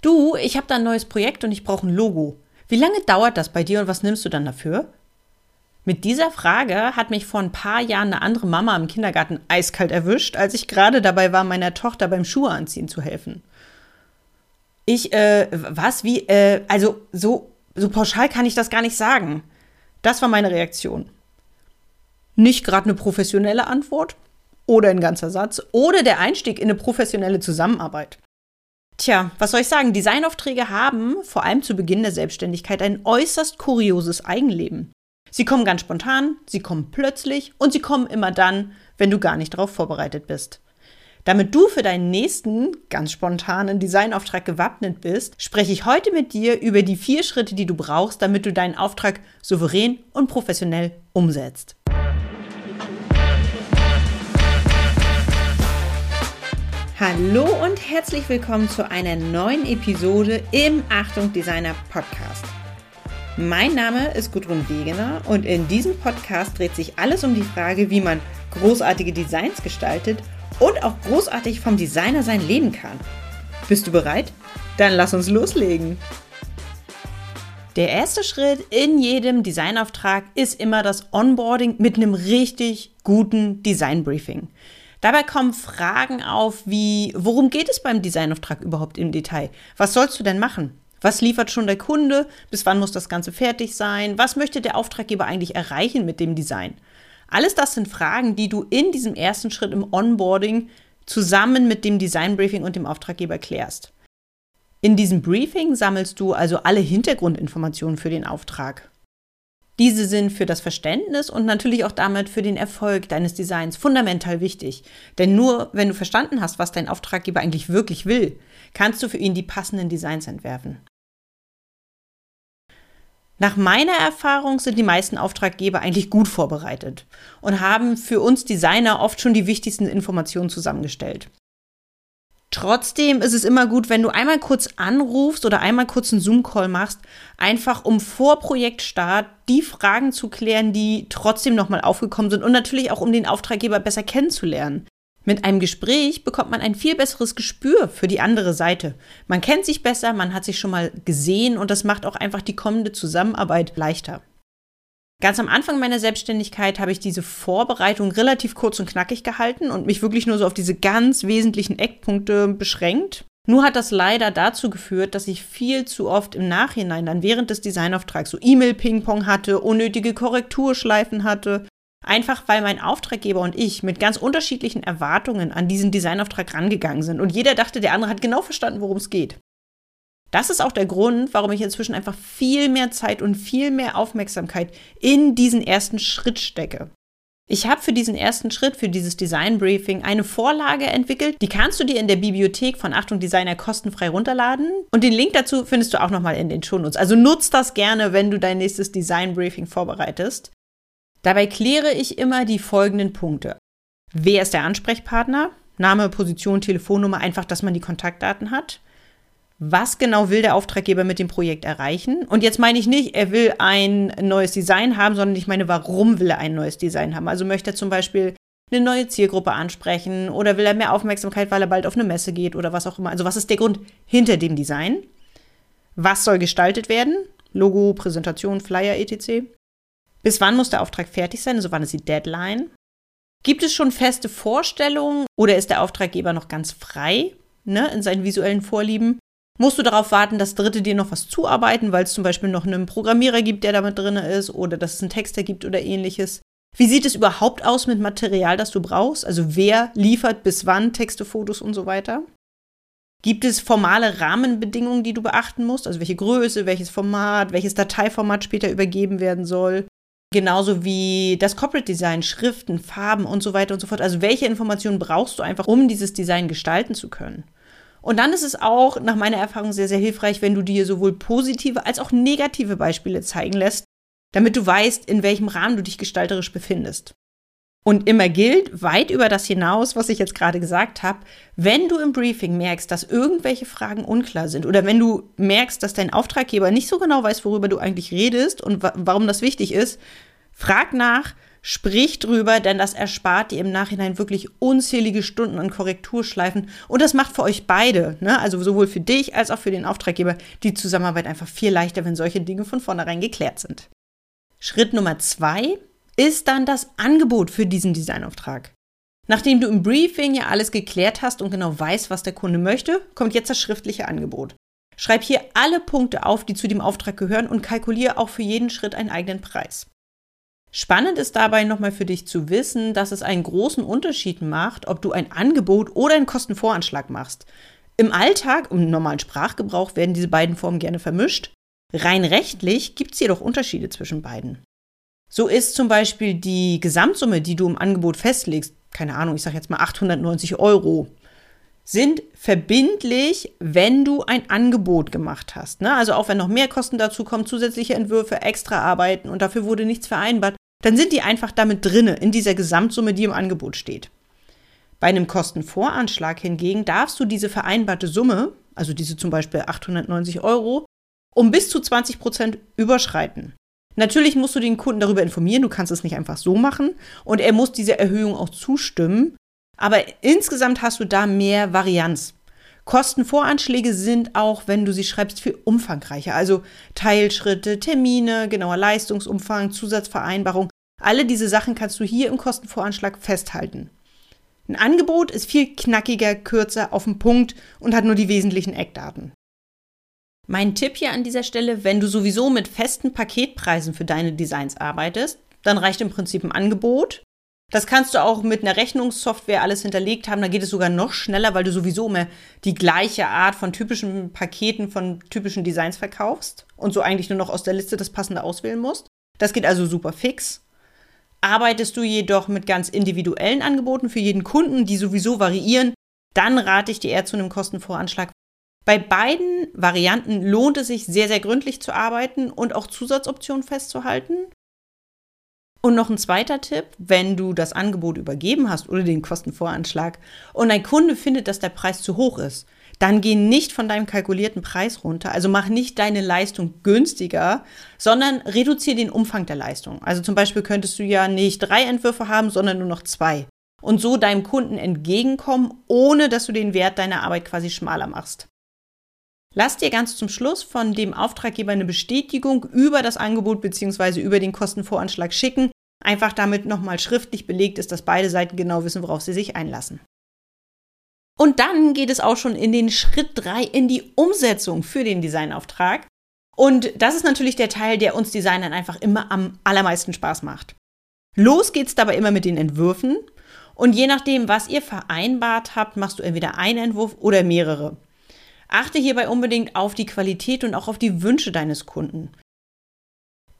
Du, ich habe da ein neues Projekt und ich brauche ein Logo. Wie lange dauert das bei dir und was nimmst du dann dafür? Mit dieser Frage hat mich vor ein paar Jahren eine andere Mama im Kindergarten eiskalt erwischt, als ich gerade dabei war, meiner Tochter beim Schuhe anziehen zu helfen. Ich, äh, was, wie, äh, also so, so pauschal kann ich das gar nicht sagen. Das war meine Reaktion. Nicht gerade eine professionelle Antwort oder ein ganzer Satz oder der Einstieg in eine professionelle Zusammenarbeit. Tja, was soll ich sagen? Designaufträge haben, vor allem zu Beginn der Selbstständigkeit, ein äußerst kurioses Eigenleben. Sie kommen ganz spontan, sie kommen plötzlich und sie kommen immer dann, wenn du gar nicht darauf vorbereitet bist. Damit du für deinen nächsten, ganz spontanen Designauftrag gewappnet bist, spreche ich heute mit dir über die vier Schritte, die du brauchst, damit du deinen Auftrag souverän und professionell umsetzt. Hallo und herzlich willkommen zu einer neuen Episode im Achtung Designer Podcast. Mein Name ist Gudrun Wegener und in diesem Podcast dreht sich alles um die Frage, wie man großartige Designs gestaltet und auch großartig vom Designer sein leben kann. Bist du bereit? Dann lass uns loslegen. Der erste Schritt in jedem Designauftrag ist immer das Onboarding mit einem richtig guten Designbriefing. Dabei kommen Fragen auf wie, worum geht es beim Designauftrag überhaupt im Detail? Was sollst du denn machen? Was liefert schon der Kunde? Bis wann muss das Ganze fertig sein? Was möchte der Auftraggeber eigentlich erreichen mit dem Design? Alles das sind Fragen, die du in diesem ersten Schritt im Onboarding zusammen mit dem Designbriefing und dem Auftraggeber klärst. In diesem Briefing sammelst du also alle Hintergrundinformationen für den Auftrag. Diese sind für das Verständnis und natürlich auch damit für den Erfolg deines Designs fundamental wichtig. Denn nur wenn du verstanden hast, was dein Auftraggeber eigentlich wirklich will, kannst du für ihn die passenden Designs entwerfen. Nach meiner Erfahrung sind die meisten Auftraggeber eigentlich gut vorbereitet und haben für uns Designer oft schon die wichtigsten Informationen zusammengestellt. Trotzdem ist es immer gut, wenn du einmal kurz anrufst oder einmal kurz einen Zoom-Call machst, einfach um vor Projektstart die Fragen zu klären, die trotzdem nochmal aufgekommen sind und natürlich auch um den Auftraggeber besser kennenzulernen. Mit einem Gespräch bekommt man ein viel besseres Gespür für die andere Seite. Man kennt sich besser, man hat sich schon mal gesehen und das macht auch einfach die kommende Zusammenarbeit leichter. Ganz am Anfang meiner Selbstständigkeit habe ich diese Vorbereitung relativ kurz und knackig gehalten und mich wirklich nur so auf diese ganz wesentlichen Eckpunkte beschränkt. Nur hat das leider dazu geführt, dass ich viel zu oft im Nachhinein dann während des Designauftrags so E-Mail-Ping-Pong hatte, unnötige Korrekturschleifen hatte. Einfach weil mein Auftraggeber und ich mit ganz unterschiedlichen Erwartungen an diesen Designauftrag rangegangen sind und jeder dachte, der andere hat genau verstanden, worum es geht. Das ist auch der Grund, warum ich inzwischen einfach viel mehr Zeit und viel mehr Aufmerksamkeit in diesen ersten Schritt stecke. Ich habe für diesen ersten Schritt, für dieses Design Briefing, eine Vorlage entwickelt. Die kannst du dir in der Bibliothek von Achtung Designer kostenfrei runterladen. Und den Link dazu findest du auch nochmal in den Shownotes. Also nutzt das gerne, wenn du dein nächstes Design Briefing vorbereitest. Dabei kläre ich immer die folgenden Punkte. Wer ist der Ansprechpartner? Name, Position, Telefonnummer, einfach, dass man die Kontaktdaten hat was genau will der Auftraggeber mit dem Projekt erreichen? Und jetzt meine ich nicht, er will ein neues Design haben, sondern ich meine, warum will er ein neues Design haben? Also möchte er zum Beispiel eine neue Zielgruppe ansprechen oder will er mehr Aufmerksamkeit, weil er bald auf eine Messe geht oder was auch immer. Also was ist der Grund hinter dem Design? Was soll gestaltet werden? Logo, Präsentation, Flyer, etc. Bis wann muss der Auftrag fertig sein? Also wann ist die Deadline? Gibt es schon feste Vorstellungen oder ist der Auftraggeber noch ganz frei ne, in seinen visuellen Vorlieben? Musst du darauf warten, dass Dritte dir noch was zuarbeiten, weil es zum Beispiel noch einen Programmierer gibt, der damit drin ist, oder dass es einen Texter gibt oder ähnliches? Wie sieht es überhaupt aus mit Material, das du brauchst? Also wer liefert bis wann Texte, Fotos und so weiter? Gibt es formale Rahmenbedingungen, die du beachten musst? Also welche Größe, welches Format, welches Dateiformat später übergeben werden soll? Genauso wie das Corporate Design, Schriften, Farben und so weiter und so fort. Also welche Informationen brauchst du einfach, um dieses Design gestalten zu können? Und dann ist es auch nach meiner Erfahrung sehr, sehr hilfreich, wenn du dir sowohl positive als auch negative Beispiele zeigen lässt, damit du weißt, in welchem Rahmen du dich gestalterisch befindest. Und immer gilt, weit über das hinaus, was ich jetzt gerade gesagt habe, wenn du im Briefing merkst, dass irgendwelche Fragen unklar sind oder wenn du merkst, dass dein Auftraggeber nicht so genau weiß, worüber du eigentlich redest und wa warum das wichtig ist, frag nach, Sprich drüber, denn das erspart dir im Nachhinein wirklich unzählige Stunden an Korrekturschleifen und das macht für euch beide, ne? also sowohl für dich als auch für den Auftraggeber, die Zusammenarbeit einfach viel leichter, wenn solche Dinge von vornherein geklärt sind. Schritt Nummer zwei ist dann das Angebot für diesen Designauftrag. Nachdem du im Briefing ja alles geklärt hast und genau weißt, was der Kunde möchte, kommt jetzt das schriftliche Angebot. Schreib hier alle Punkte auf, die zu dem Auftrag gehören und kalkuliere auch für jeden Schritt einen eigenen Preis. Spannend ist dabei nochmal für dich zu wissen, dass es einen großen Unterschied macht, ob du ein Angebot oder einen Kostenvoranschlag machst. Im Alltag, im normalen Sprachgebrauch werden diese beiden Formen gerne vermischt. Rein rechtlich gibt es jedoch Unterschiede zwischen beiden. So ist zum Beispiel die Gesamtsumme, die du im Angebot festlegst, keine Ahnung, ich sage jetzt mal 890 Euro, sind verbindlich, wenn du ein Angebot gemacht hast. Ne? Also auch wenn noch mehr Kosten dazu kommen, zusätzliche Entwürfe, extra Arbeiten und dafür wurde nichts vereinbart, dann sind die einfach damit drinne in dieser Gesamtsumme, die im Angebot steht. Bei einem Kostenvoranschlag hingegen darfst du diese vereinbarte Summe, also diese zum Beispiel 890 Euro, um bis zu 20 Prozent überschreiten. Natürlich musst du den Kunden darüber informieren, du kannst es nicht einfach so machen und er muss diese Erhöhung auch zustimmen aber insgesamt hast du da mehr Varianz. Kostenvoranschläge sind auch, wenn du sie schreibst, viel umfangreicher. Also Teilschritte, Termine, genauer Leistungsumfang, Zusatzvereinbarung. Alle diese Sachen kannst du hier im Kostenvoranschlag festhalten. Ein Angebot ist viel knackiger, kürzer, auf den Punkt und hat nur die wesentlichen Eckdaten. Mein Tipp hier an dieser Stelle, wenn du sowieso mit festen Paketpreisen für deine Designs arbeitest, dann reicht im Prinzip ein Angebot das kannst du auch mit einer Rechnungssoftware alles hinterlegt haben. Da geht es sogar noch schneller, weil du sowieso immer die gleiche Art von typischen Paketen von typischen Designs verkaufst und so eigentlich nur noch aus der Liste das passende auswählen musst. Das geht also super fix. Arbeitest du jedoch mit ganz individuellen Angeboten für jeden Kunden, die sowieso variieren, dann rate ich dir eher zu einem Kostenvoranschlag. Bei beiden Varianten lohnt es sich sehr, sehr gründlich zu arbeiten und auch Zusatzoptionen festzuhalten. Und noch ein zweiter Tipp, wenn du das Angebot übergeben hast oder den Kostenvoranschlag und ein Kunde findet, dass der Preis zu hoch ist, dann geh nicht von deinem kalkulierten Preis runter. Also mach nicht deine Leistung günstiger, sondern reduziere den Umfang der Leistung. Also zum Beispiel könntest du ja nicht drei Entwürfe haben, sondern nur noch zwei. Und so deinem Kunden entgegenkommen, ohne dass du den Wert deiner Arbeit quasi schmaler machst. Lass dir ganz zum Schluss von dem Auftraggeber eine Bestätigung über das Angebot bzw. über den Kostenvoranschlag schicken. Einfach damit nochmal schriftlich belegt ist, dass beide Seiten genau wissen, worauf sie sich einlassen. Und dann geht es auch schon in den Schritt 3 in die Umsetzung für den Designauftrag. Und das ist natürlich der Teil, der uns Designern einfach immer am allermeisten Spaß macht. Los geht's dabei immer mit den Entwürfen. Und je nachdem, was ihr vereinbart habt, machst du entweder einen Entwurf oder mehrere. Achte hierbei unbedingt auf die Qualität und auch auf die Wünsche deines Kunden.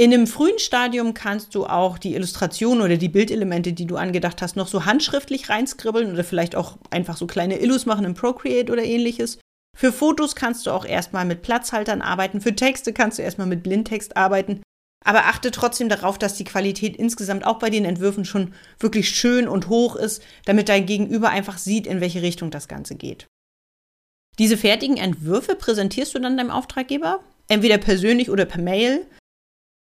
In einem frühen Stadium kannst du auch die Illustration oder die Bildelemente, die du angedacht hast, noch so handschriftlich reinskribbeln oder vielleicht auch einfach so kleine Illus machen im Procreate oder ähnliches. Für Fotos kannst du auch erstmal mit Platzhaltern arbeiten, für Texte kannst du erstmal mit Blindtext arbeiten. Aber achte trotzdem darauf, dass die Qualität insgesamt auch bei den Entwürfen schon wirklich schön und hoch ist, damit dein Gegenüber einfach sieht, in welche Richtung das Ganze geht. Diese fertigen Entwürfe präsentierst du dann deinem Auftraggeber, entweder persönlich oder per Mail.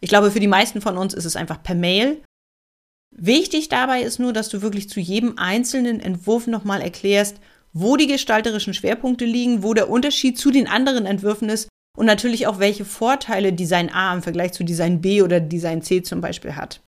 Ich glaube, für die meisten von uns ist es einfach per Mail. Wichtig dabei ist nur, dass du wirklich zu jedem einzelnen Entwurf nochmal erklärst, wo die gestalterischen Schwerpunkte liegen, wo der Unterschied zu den anderen Entwürfen ist und natürlich auch, welche Vorteile Design A im Vergleich zu Design B oder Design C zum Beispiel hat.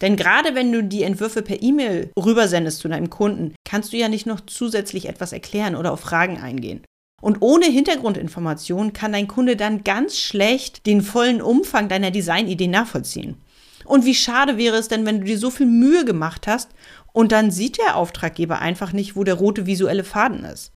Denn gerade wenn du die Entwürfe per E-Mail rübersendest zu deinem Kunden, kannst du ja nicht noch zusätzlich etwas erklären oder auf Fragen eingehen. Und ohne Hintergrundinformation kann dein Kunde dann ganz schlecht den vollen Umfang deiner Designidee nachvollziehen. Und wie schade wäre es denn, wenn du dir so viel Mühe gemacht hast und dann sieht der Auftraggeber einfach nicht, wo der rote visuelle Faden ist.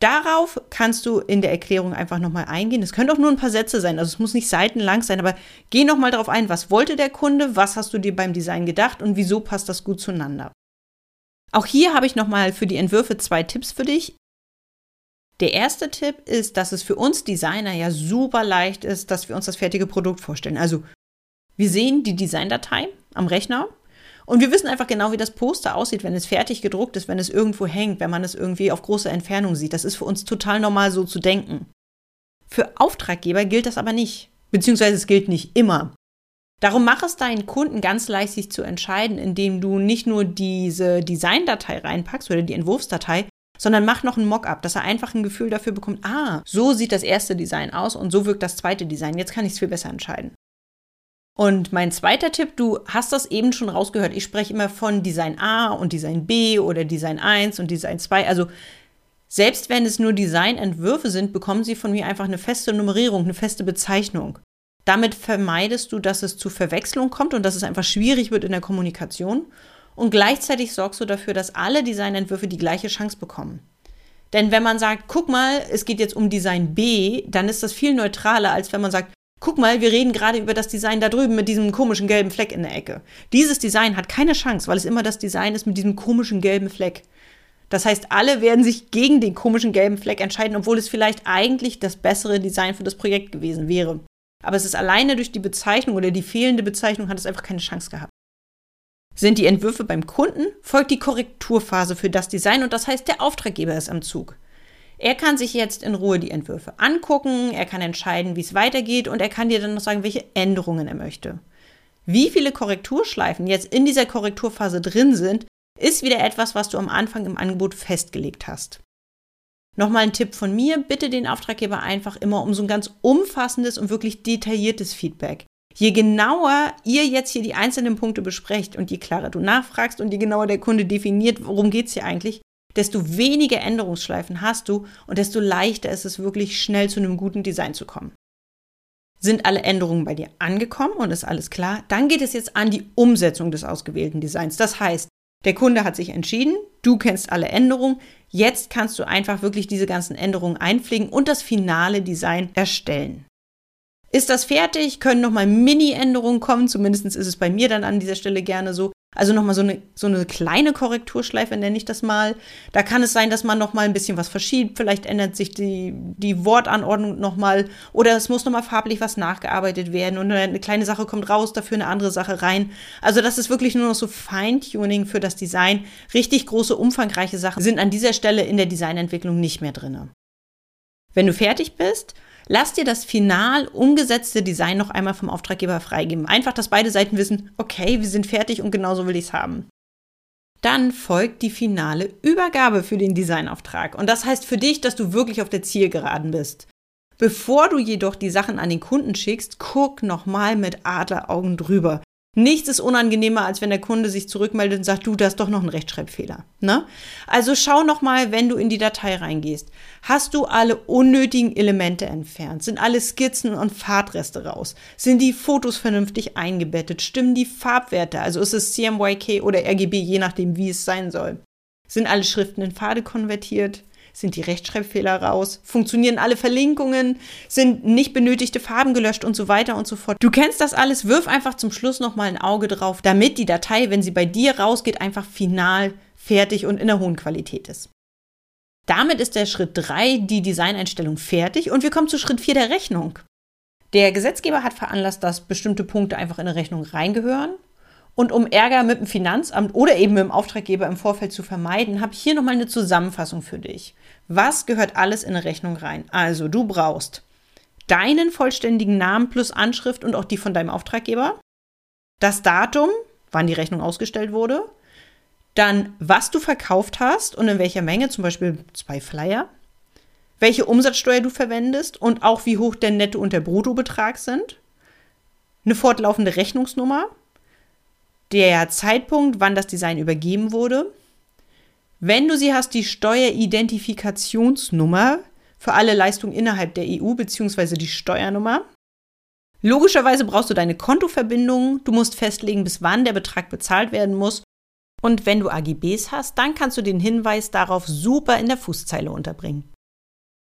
Darauf kannst du in der Erklärung einfach nochmal eingehen. Es können auch nur ein paar Sätze sein, also es muss nicht seitenlang sein, aber geh nochmal darauf ein, was wollte der Kunde, was hast du dir beim Design gedacht und wieso passt das gut zueinander. Auch hier habe ich nochmal für die Entwürfe zwei Tipps für dich. Der erste Tipp ist, dass es für uns Designer ja super leicht ist, dass wir uns das fertige Produkt vorstellen. Also wir sehen die Designdatei am Rechner und wir wissen einfach genau, wie das Poster aussieht, wenn es fertig gedruckt ist, wenn es irgendwo hängt, wenn man es irgendwie auf große Entfernung sieht. Das ist für uns total normal so zu denken. Für Auftraggeber gilt das aber nicht. Beziehungsweise es gilt nicht immer. Darum mach es deinen Kunden ganz leicht, sich zu entscheiden, indem du nicht nur diese Designdatei reinpackst oder die Entwurfsdatei, sondern mach noch ein Mockup, dass er einfach ein Gefühl dafür bekommt, ah, so sieht das erste Design aus und so wirkt das zweite Design. Jetzt kann ich es viel besser entscheiden. Und mein zweiter Tipp, du hast das eben schon rausgehört. Ich spreche immer von Design A und Design B oder Design 1 und Design 2. Also selbst wenn es nur Designentwürfe sind, bekommen sie von mir einfach eine feste Nummerierung, eine feste Bezeichnung. Damit vermeidest du, dass es zu Verwechslung kommt und dass es einfach schwierig wird in der Kommunikation. Und gleichzeitig sorgst du dafür, dass alle Designentwürfe die gleiche Chance bekommen. Denn wenn man sagt, guck mal, es geht jetzt um Design B, dann ist das viel neutraler, als wenn man sagt, guck mal, wir reden gerade über das Design da drüben mit diesem komischen gelben Fleck in der Ecke. Dieses Design hat keine Chance, weil es immer das Design ist mit diesem komischen gelben Fleck. Das heißt, alle werden sich gegen den komischen gelben Fleck entscheiden, obwohl es vielleicht eigentlich das bessere Design für das Projekt gewesen wäre. Aber es ist alleine durch die Bezeichnung oder die fehlende Bezeichnung hat es einfach keine Chance gehabt. Sind die Entwürfe beim Kunden, folgt die Korrekturphase für das Design und das heißt, der Auftraggeber ist am Zug. Er kann sich jetzt in Ruhe die Entwürfe angucken, er kann entscheiden, wie es weitergeht und er kann dir dann noch sagen, welche Änderungen er möchte. Wie viele Korrekturschleifen jetzt in dieser Korrekturphase drin sind, ist wieder etwas, was du am Anfang im Angebot festgelegt hast. Nochmal ein Tipp von mir, bitte den Auftraggeber einfach immer um so ein ganz umfassendes und wirklich detailliertes Feedback. Je genauer ihr jetzt hier die einzelnen Punkte besprecht und je klarer du nachfragst und je genauer der Kunde definiert, worum geht es hier eigentlich, desto weniger Änderungsschleifen hast du und desto leichter ist es wirklich schnell zu einem guten Design zu kommen. Sind alle Änderungen bei dir angekommen und ist alles klar? Dann geht es jetzt an die Umsetzung des ausgewählten Designs. Das heißt, der Kunde hat sich entschieden, du kennst alle Änderungen, jetzt kannst du einfach wirklich diese ganzen Änderungen einpflegen und das finale Design erstellen. Ist das fertig? Können nochmal Mini-Änderungen kommen? Zumindest ist es bei mir dann an dieser Stelle gerne so. Also nochmal so eine, so eine kleine Korrekturschleife nenne ich das mal. Da kann es sein, dass man nochmal ein bisschen was verschiebt. Vielleicht ändert sich die, die Wortanordnung nochmal oder es muss nochmal farblich was nachgearbeitet werden und eine kleine Sache kommt raus, dafür eine andere Sache rein. Also das ist wirklich nur noch so Feintuning für das Design. Richtig große, umfangreiche Sachen sind an dieser Stelle in der Designentwicklung nicht mehr drin. Wenn du fertig bist, Lass dir das final umgesetzte Design noch einmal vom Auftraggeber freigeben. Einfach, dass beide Seiten wissen, okay, wir sind fertig und genauso will ich es haben. Dann folgt die finale Übergabe für den Designauftrag. Und das heißt für dich, dass du wirklich auf der Zielgeraden bist. Bevor du jedoch die Sachen an den Kunden schickst, guck nochmal mit Adleraugen drüber. Nichts ist unangenehmer, als wenn der Kunde sich zurückmeldet und sagt, du, da ist doch noch ein Rechtschreibfehler. Ne? Also schau noch mal, wenn du in die Datei reingehst. Hast du alle unnötigen Elemente entfernt? Sind alle Skizzen und Fahrtreste raus? Sind die Fotos vernünftig eingebettet? Stimmen die Farbwerte? Also ist es CMYK oder RGB, je nachdem, wie es sein soll? Sind alle Schriften in Pfade konvertiert? Sind die Rechtschreibfehler raus? Funktionieren alle Verlinkungen? Sind nicht benötigte Farben gelöscht und so weiter und so fort? Du kennst das alles. Wirf einfach zum Schluss nochmal ein Auge drauf, damit die Datei, wenn sie bei dir rausgeht, einfach final fertig und in der hohen Qualität ist. Damit ist der Schritt 3, die Designeinstellung, fertig und wir kommen zu Schritt 4 der Rechnung. Der Gesetzgeber hat veranlasst, dass bestimmte Punkte einfach in eine Rechnung reingehören und um Ärger mit dem Finanzamt oder eben mit dem Auftraggeber im Vorfeld zu vermeiden, habe ich hier nochmal eine Zusammenfassung für dich. Was gehört alles in eine Rechnung rein? Also, du brauchst deinen vollständigen Namen plus Anschrift und auch die von deinem Auftraggeber, das Datum, wann die Rechnung ausgestellt wurde, dann was du verkauft hast und in welcher Menge, zum Beispiel zwei Flyer, welche Umsatzsteuer du verwendest und auch wie hoch der Netto- und der Bruttobetrag sind, eine fortlaufende Rechnungsnummer, der Zeitpunkt, wann das Design übergeben wurde. Wenn du sie hast, die Steueridentifikationsnummer für alle Leistungen innerhalb der EU bzw. die Steuernummer. Logischerweise brauchst du deine Kontoverbindung. Du musst festlegen, bis wann der Betrag bezahlt werden muss. Und wenn du AGBs hast, dann kannst du den Hinweis darauf super in der Fußzeile unterbringen.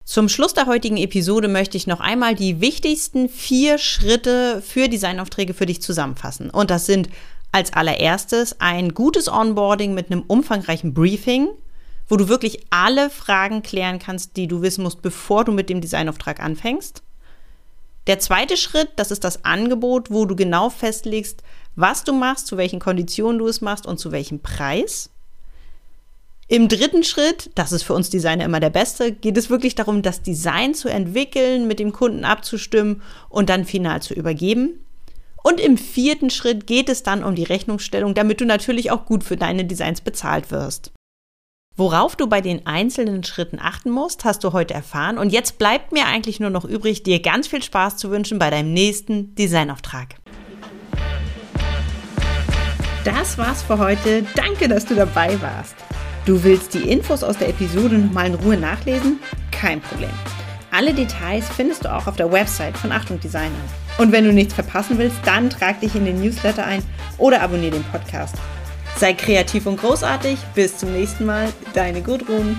Zum Schluss der heutigen Episode möchte ich noch einmal die wichtigsten vier Schritte für Designaufträge für dich zusammenfassen. Und das sind als allererstes ein gutes Onboarding mit einem umfangreichen Briefing, wo du wirklich alle Fragen klären kannst, die du wissen musst, bevor du mit dem Designauftrag anfängst. Der zweite Schritt, das ist das Angebot, wo du genau festlegst, was du machst, zu welchen Konditionen du es machst und zu welchem Preis. Im dritten Schritt, das ist für uns Designer immer der beste, geht es wirklich darum, das Design zu entwickeln, mit dem Kunden abzustimmen und dann final zu übergeben. Und im vierten Schritt geht es dann um die Rechnungsstellung, damit du natürlich auch gut für deine Designs bezahlt wirst. Worauf du bei den einzelnen Schritten achten musst, hast du heute erfahren. Und jetzt bleibt mir eigentlich nur noch übrig, dir ganz viel Spaß zu wünschen bei deinem nächsten Designauftrag. Das war's für heute. Danke, dass du dabei warst. Du willst die Infos aus der Episode nochmal in Ruhe nachlesen? Kein Problem. Alle Details findest du auch auf der Website von Achtung Designer. Und wenn du nichts verpassen willst, dann trag dich in den Newsletter ein oder abonniere den Podcast. Sei kreativ und großartig. Bis zum nächsten Mal. Deine Gudrun.